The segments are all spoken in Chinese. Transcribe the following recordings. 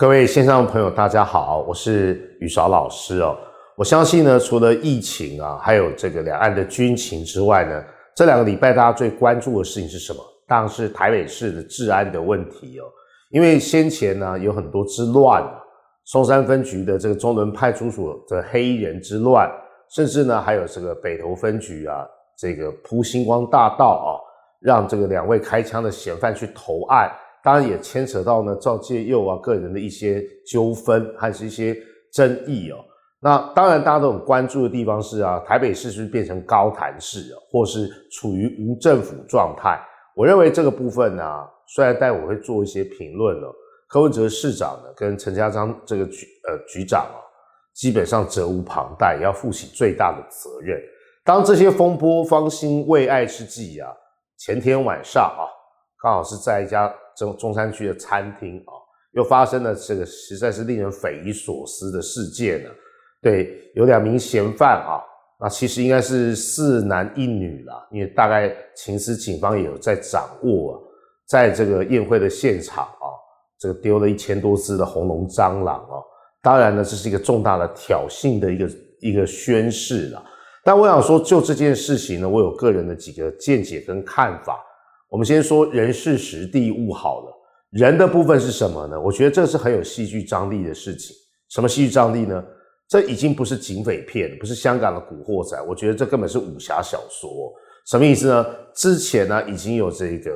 各位线上的朋友，大家好，我是宇韶老师哦。我相信呢，除了疫情啊，还有这个两岸的军情之外呢，这两个礼拜大家最关注的事情是什么？当然是台北市的治安的问题哦。因为先前呢有很多之乱，松山分局的这个中仑派出所的黑衣人之乱，甚至呢还有这个北投分局啊，这个铺星光大道啊，让这个两位开枪的嫌犯去投案，当然也牵扯到呢赵介佑啊个人的一些纠纷，还是一些争议哦。那当然，大家都很关注的地方是啊，台北市是不是变成高谭市啊，或是处于无政府状态？我认为这个部分呢、啊，虽然待会会做一些评论了，柯文哲市长呢跟陈家章这个局呃局长啊，基本上责无旁贷，要负起最大的责任。当这些风波方兴未艾之际啊，前天晚上啊，刚好是在一家中中山区的餐厅啊，又发生了这个实在是令人匪夷所思的事件呢。对，有两名嫌犯啊，那其实应该是四男一女啦，因为大概情司警方也有在掌握啊，在这个宴会的现场啊，这个丢了一千多只的红龙蟑螂啊，当然呢，这是一个重大的挑衅的一个一个宣示啦。但我想说，就这件事情呢，我有个人的几个见解跟看法。我们先说人事时地物好了，人的部分是什么呢？我觉得这是很有戏剧张力的事情。什么戏剧张力呢？这已经不是警匪片，不是香港的古惑仔，我觉得这根本是武侠小说。什么意思呢？之前呢已经有这个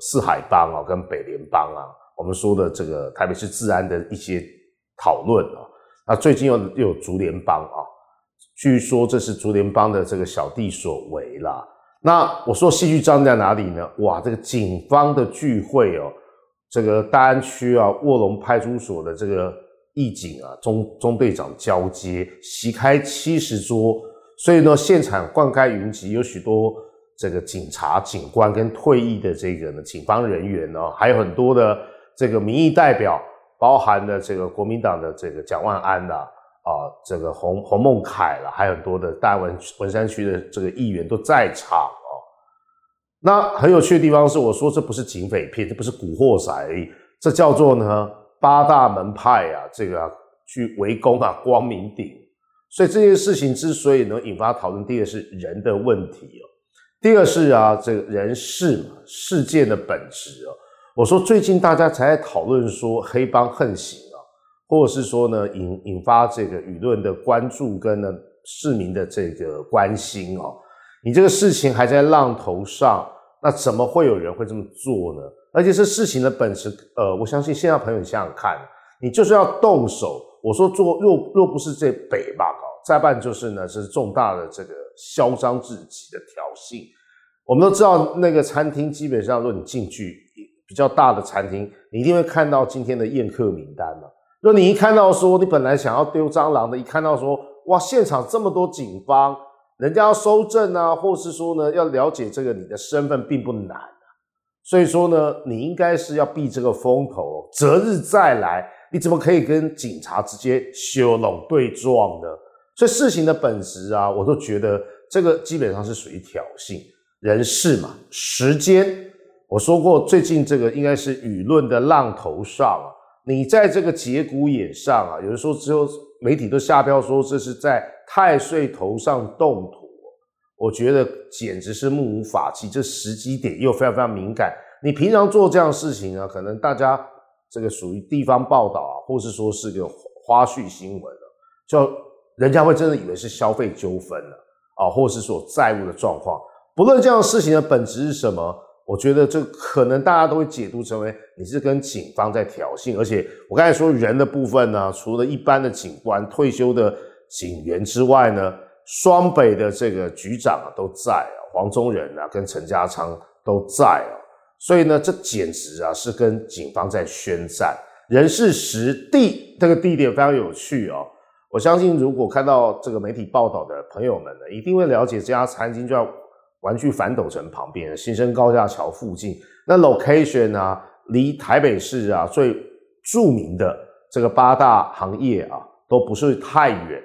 四海帮啊，跟北联帮啊，我们说的这个台北市治安的一些讨论啊。那最近又又有竹联帮啊，据说这是竹联帮的这个小弟所为啦。那我说戏剧张在哪里呢？哇，这个警方的聚会哦，这个大安区啊卧龙派出所的这个。义警啊，中中队长交接，席开七十桌，所以呢，现场灌溉云集，有许多这个警察、警官跟退役的这个呢警方人员呢，还有很多的这个民意代表，包含了这个国民党的这个蒋万安的，啊这个洪洪孟凯啦，还有很多的大文文山区的这个议员都在场哦。那很有趣的地方是，我说这不是警匪片，这不是古惑仔而已，这叫做呢。八大门派啊，这个、啊、去围攻啊光明顶，所以这件事情之所以能引发讨论，第一是人的问题哦，第二是啊这个人事嘛事件的本质哦。我说最近大家才在讨论说黑帮横行，或者是说呢引引发这个舆论的关注跟呢市民的这个关心哦，你这个事情还在浪头上，那怎么会有人会这么做呢？而且是事情的本质，呃，我相信现在朋友你想想看，你就是要动手。我说做若若不是这北吧，再办就是呢，是重大的这个嚣张至极的挑衅。我们都知道那个餐厅基本上，如果你进去比较大的餐厅，你一定会看到今天的宴客名单嘛。就你一看到说你本来想要丢蟑螂的，一看到说哇，现场这么多警方，人家要搜证啊，或是说呢要了解这个你的身份并不难。所以说呢，你应该是要避这个风头，择日再来。你怎么可以跟警察直接修拢对撞呢？所以事情的本质啊，我都觉得这个基本上是属于挑衅。人事嘛，时间，我说过，最近这个应该是舆论的浪头上。你在这个节骨眼上啊，有人说只有媒体都下标说这是在太岁头上动土。我觉得简直是目无法纪，这时机点又非常非常敏感。你平常做这样的事情呢，可能大家这个属于地方报道啊，或是说是个花絮新闻啊，就人家会真的以为是消费纠纷了啊，或是说债务的状况。不论这样的事情的本质是什么，我觉得这可能大家都会解读成为你是跟警方在挑衅。而且我刚才说人的部分呢，除了一般的警官、退休的警员之外呢。双北的这个局长啊都在啊，黄宗仁啊跟陈家昌都在啊，所以呢，这简直啊是跟警方在宣战。人事实地这个地点非常有趣哦，我相信如果看到这个媒体报道的朋友们呢，一定会了解这家餐厅就玩具反斗城旁边，新生高架桥附近。那 location 啊，离台北市啊最著名的这个八大行业啊都不是太远。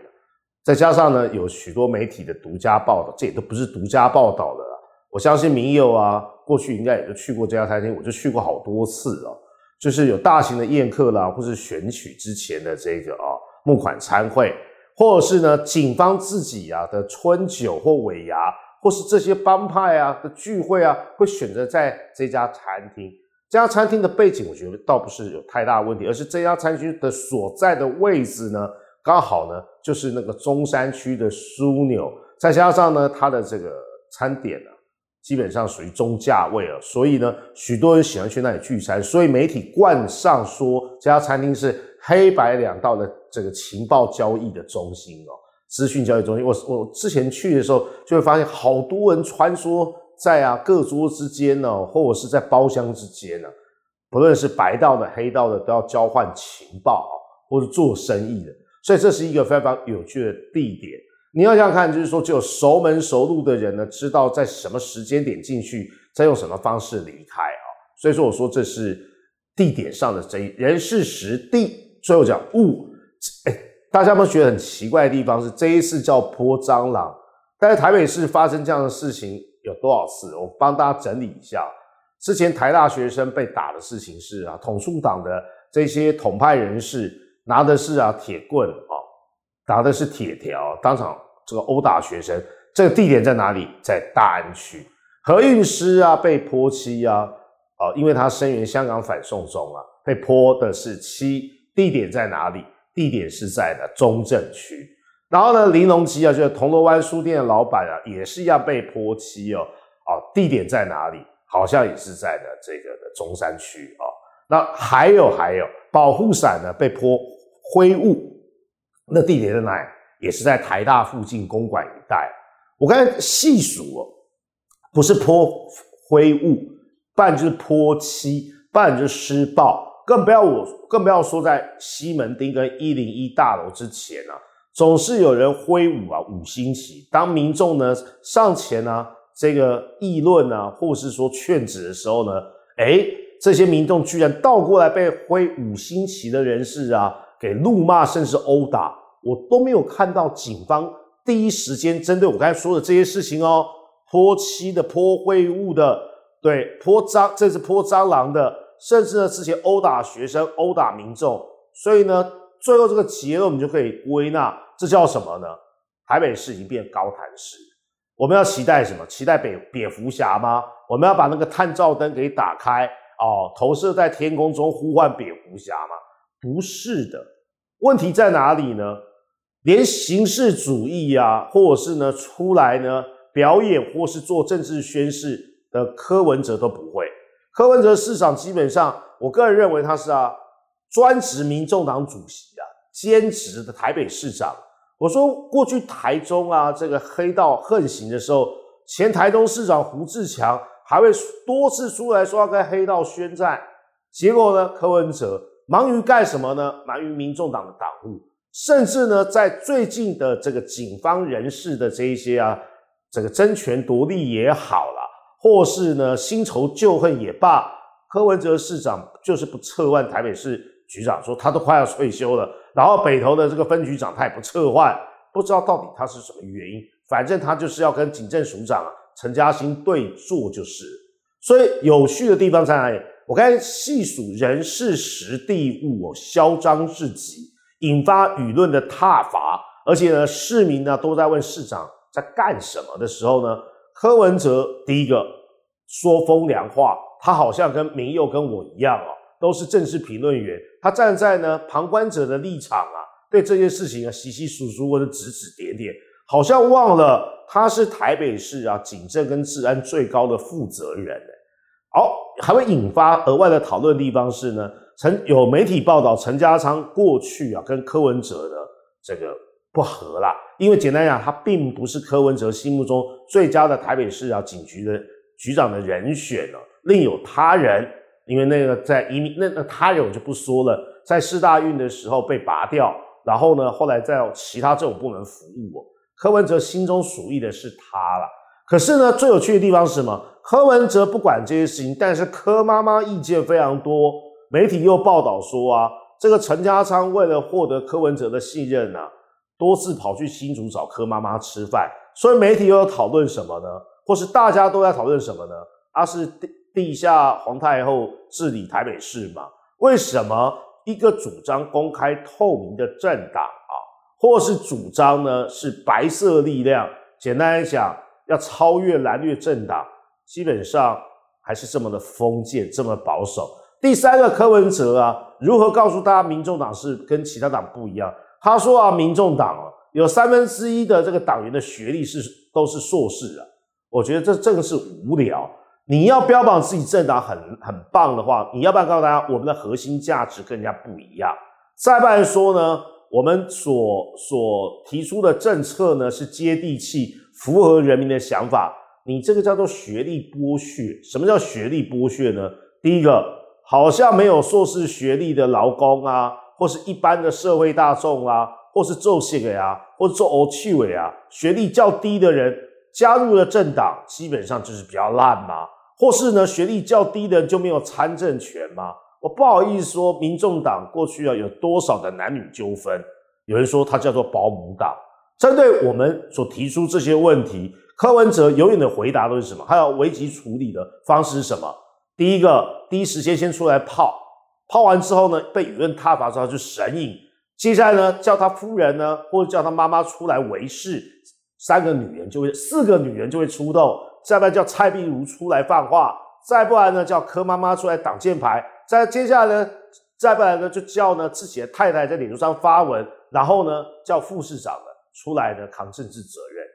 再加上呢，有许多媒体的独家报道，这也都不是独家报道的啦。我相信民友啊，过去应该也就去过这家餐厅，我就去过好多次了。就是有大型的宴客啦，或是选举之前的这个啊募款餐会，或者是呢警方自己啊的春酒或尾牙，或是这些帮派啊的聚会啊，会选择在这家餐厅。这家餐厅的背景，我觉得倒不是有太大问题，而是这家餐厅的所在的位置呢，刚好呢就是那个中山区的枢纽，再加上呢它的这个餐点呢，基本上属于中价位了，所以呢许多人喜欢去那里聚餐，所以媒体冠上说这家餐厅是黑白两道的这个情报交易的中心哦，资讯交易中心。我我之前去的时候就会发现好多人穿梭。在啊，各桌之间呢，或者是在包厢之间呢，不论是白道的、黑道的，都要交换情报啊，或者做生意的，所以这是一个非常有趣的地点。你要想想看，就是说，只有熟门熟路的人呢，知道在什么时间点进去，再用什么方式离开啊。所以说，我说这是地点上的争议，人事实地。最后讲物，哎，大家有没有觉得很奇怪的地方是，这一次叫泼蟑螂，但是台北市发生这样的事情。有多少次？我帮大家整理一下。之前台大学生被打的事情是啊，统促党的这些统派人士拿的是啊铁棍啊，打的是铁条，当场这个殴打学生。这个地点在哪里？在大安区。何韵诗啊被泼漆啊，啊，因为他声援香港反送中啊，被泼的是漆。地点在哪里？地点是在的中正区。然后呢，林隆基啊，就是铜锣湾书店的老板啊，也是一样被泼漆哦。哦，地点在哪里？好像也是在的这个的中山区啊、哦。那还有还有，保护伞呢被泼灰雾，那地点在哪里？也是在台大附近公馆一带。我刚才细数哦，不是泼灰雾，不然就是泼漆，不然就是施暴，更不要我，更不要说在西门町跟一零一大楼之前啊。总是有人挥舞啊五星旗，当民众呢上前呢、啊、这个议论啊，或是说劝止的时候呢，诶，这些民众居然倒过来被挥五星旗的人士啊给怒骂，甚至殴打，我都没有看到警方第一时间针对我刚才说的这些事情哦，泼漆的、泼秽物的，对，泼蟑，这是泼蟑螂的，甚至呢之前殴打学生、殴打民众，所以呢。最后这个结论我们就可以归纳，这叫什么呢？台北市已经变高谭市，我们要期待什么？期待蝙蝙蝠侠吗？我们要把那个探照灯给打开哦，投射在天空中呼唤蝙蝠侠吗？不是的，问题在哪里呢？连形式主义啊，或者是呢出来呢表演或是做政治宣示的柯文哲都不会。柯文哲市长基本上，我个人认为他是啊。专职民众党主席啊，兼职的台北市长。我说过去台中啊，这个黑道横行的时候，前台中市长胡志强还会多次出来说要跟黑道宣战。结果呢，柯文哲忙于干什么呢？忙于民众党的党务，甚至呢，在最近的这个警方人士的这一些啊，这个争权夺利也好啦，或是呢新仇旧恨也罢，柯文哲市长就是不撤换台北市。局长说他都快要退休了，然后北投的这个分局长他也不撤换，不知道到底他是什么原因。反正他就是要跟警政署长陈嘉欣对坐，就是。所以有趣的地方在哪里？我刚才细数人事时地物哦，嚣张至极，引发舆论的挞伐，而且呢，市民呢都在问市长在干什么的时候呢，柯文哲第一个说风凉话，他好像跟明佑跟我一样哦。都是政治评论员，他站在呢旁观者的立场啊，对这件事情啊，稀稀疏疏或者指指点点，好像忘了他是台北市啊警政跟治安最高的负责人。好，还会引发额外的讨论地方是呢，陈有媒体报道陈家昌过去啊跟柯文哲的这个不合啦，因为简单讲，他并不是柯文哲心目中最佳的台北市啊警局的局长的人选了，另有他人。因为那个在移民那那他人我就不说了，在四大运的时候被拔掉，然后呢，后来在其他政府部门服务。柯文哲心中属意的是他了。可是呢，最有趣的地方是什么？柯文哲不管这些事情，但是柯妈妈意见非常多。媒体又报道说啊，这个陈家昌为了获得柯文哲的信任啊，多次跑去新竹找柯妈妈吃饭。所以媒体又要讨论什么呢？或是大家都在讨论什么呢？他、是。地地下皇太后治理台北市嘛？为什么一个主张公开透明的政党啊，或是主张呢是白色力量，简单来讲，要超越蓝绿政党，基本上还是这么的封建，这么保守。第三个柯文哲啊，如何告诉大家民众党是跟其他党不一样？他说啊，民众党啊，有三分之一的这个党员的学历是都是硕士啊。我觉得这真的是无聊。你要标榜自己政党很很棒的话，你要不要告诉大家，我们的核心价值跟人家不一样？再不然说呢，我们所所提出的政策呢是接地气，符合人民的想法。你这个叫做学历剥削。什么叫学历剥削呢？第一个。好像没有硕士学历的劳工啊，或是一般的社会大众啊，或是做写的啊，或者做欧趣味啊，学历较低的人加入了政党，基本上就是比较烂嘛。或是呢，学历较低的人就没有参政权吗？我不好意思说，民众党过去啊有多少的男女纠纷？有人说它叫做保姆党。针对我们所提出这些问题，柯文哲永远的回答都是什么？还有危机处理的方式是什么？第一个，第一时间先出来泡，泡完之后呢，被舆论挞伐之后就神隐。接下来呢，叫他夫人呢，或者叫他妈妈出来维系，三个女人就会，四个女人就会出动。再不然叫蔡壁如出来放话，再不然呢，叫柯妈妈出来挡箭牌。再接下来呢，再不然呢，就叫呢自己的太太在脸书上发文，然后呢，叫副市长呢出来呢扛政治责任。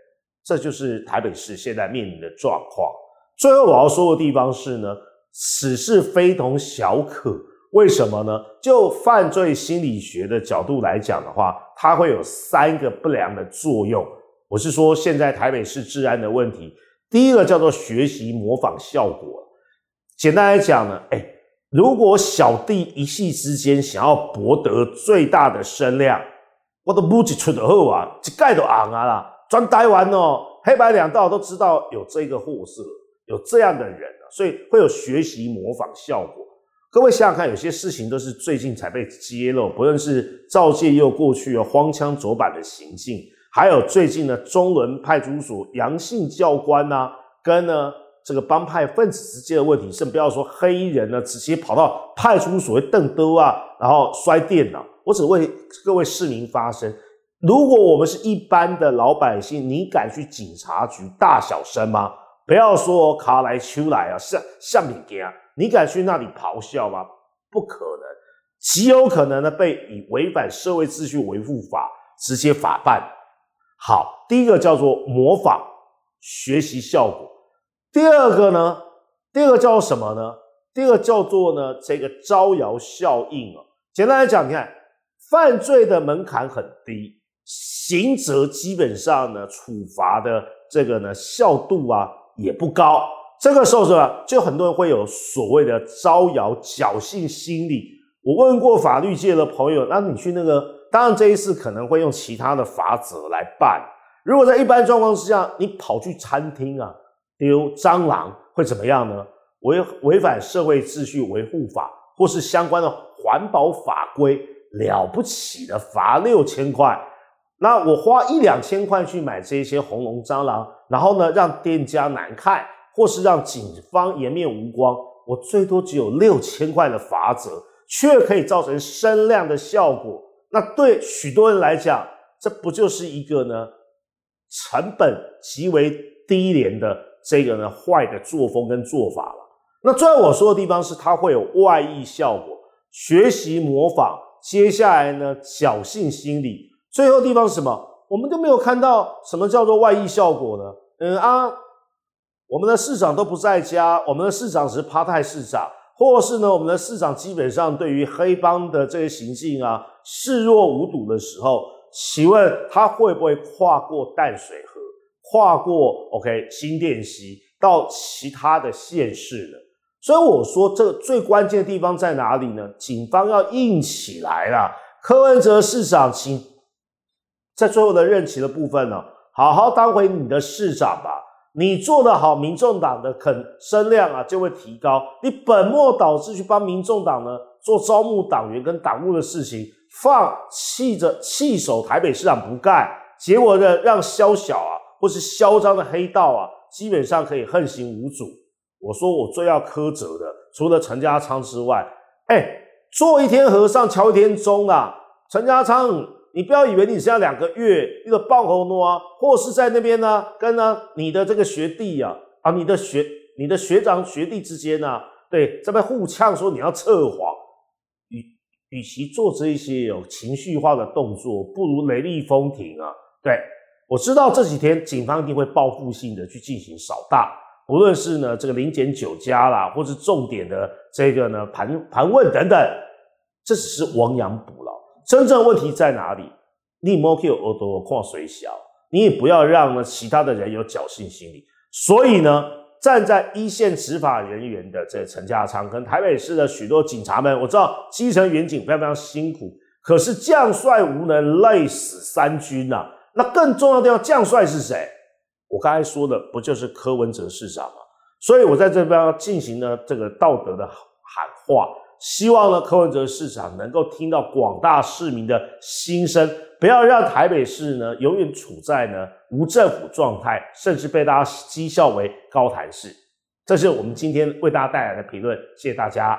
这就是台北市现在面临的状况。最后我要说的地方是呢。此事非同小可，为什么呢？就犯罪心理学的角度来讲的话，它会有三个不良的作用。我是说，现在台北市治安的问题，第一个叫做学习模仿效果。简单来讲呢，哎，如果小弟一夕之间想要博得最大的声量，我都不只出的后啊，一盖都昂啊啦，专台湾哦，黑白两道都知道有这个货色，有这样的人。所以会有学习模仿效果。各位想想看，有些事情都是最近才被揭露，不论是赵介佑过去有荒腔走板的行径，还有最近的中仑派出所杨姓教官啊，跟呢这个帮派分子之间的问题，甚不要说黑衣人呢，直接跑到派出所会瞪兜啊，然后摔电脑。我只为各位市民发声：如果我们是一般的老百姓，你敢去警察局大小声吗？不要说卡来秋来啊，像像你这样，你敢去那里咆哮吗？不可能，极有可能呢被以违反社会秩序维护法直接法办。好，第一个叫做模仿学习效果，第二个呢，第二个叫做什么呢？第二个叫做呢这个招摇效应啊。简单来讲，你看犯罪的门槛很低，刑责基本上呢处罚的这个呢效度啊。也不高，这个时候是吧？就很多人会有所谓的招摇侥幸心理。我问过法律界的朋友，那你去那个，当然这一次可能会用其他的法则来办。如果在一般状况之下，你跑去餐厅啊丢蟑螂会怎么样呢？违违反社会秩序维护法或是相关的环保法规，了不起的罚六千块。那我花一两千块去买这些红龙蟑螂。然后呢，让店家难看，或是让警方颜面无光，我最多只有六千块的罚则，却可以造成声量的效果。那对许多人来讲，这不就是一个呢成本极为低廉的这个呢坏的作风跟做法了？那最后我说的地方是，它会有外溢效果，学习模仿，接下来呢侥幸心理，最后地方是什么？我们都没有看到什么叫做外溢效果呢？嗯啊，我们的市长都不在家，我们的市长只是趴太市长，或是呢，我们的市长基本上对于黑帮的这些行径啊视若无睹的时候，请问他会不会跨过淡水河，跨过 OK 新店溪到其他的县市呢？所以我说，这个最关键的地方在哪里呢？警方要硬起来了，柯文哲市长，请。在最后的任期的部分呢，好好当回你的市长吧。你做得好，民众党的肯声量啊就会提高。你本末倒置去帮民众党呢做招募党员跟党务的事情，放弃着弃守台北市长不干，结果呢让宵小啊或是嚣张的黑道啊基本上可以横行无阻。我说我最要苛责的，除了陈家昌之外，哎。做一天和尚敲一天钟啊！陈家昌，你不要以为你只要两个月一个爆红诺啊，或是在那边呢，跟呢你的这个学弟啊，啊，你的学你的学长学弟之间呢、对，这边互呛说你要测谎，与其做这一些有情绪化的动作，不如雷厉风停啊！对，我知道这几天警方一定会报复性的去进行扫荡，无论是呢这个临检酒家啦，或是重点的这个呢盘盘问等等。这只是亡羊补牢，真正问题在哪里？你莫去耳朵看水小，你也不要让呢其他的人有侥幸心理。所以呢，站在一线执法人员的这陈家昌跟台北市的许多警察们，我知道基层员警非常非常辛苦，可是将帅无能，累死三军呐、啊。那更重要的要将帅是谁？我刚才说的不就是柯文哲市长吗？所以我在这边要进行呢这个道德的喊话。希望呢，柯文哲市长能够听到广大市民的心声，不要让台北市呢永远处在呢无政府状态，甚至被大家讥笑为高谈市。这是我们今天为大家带来的评论，谢谢大家。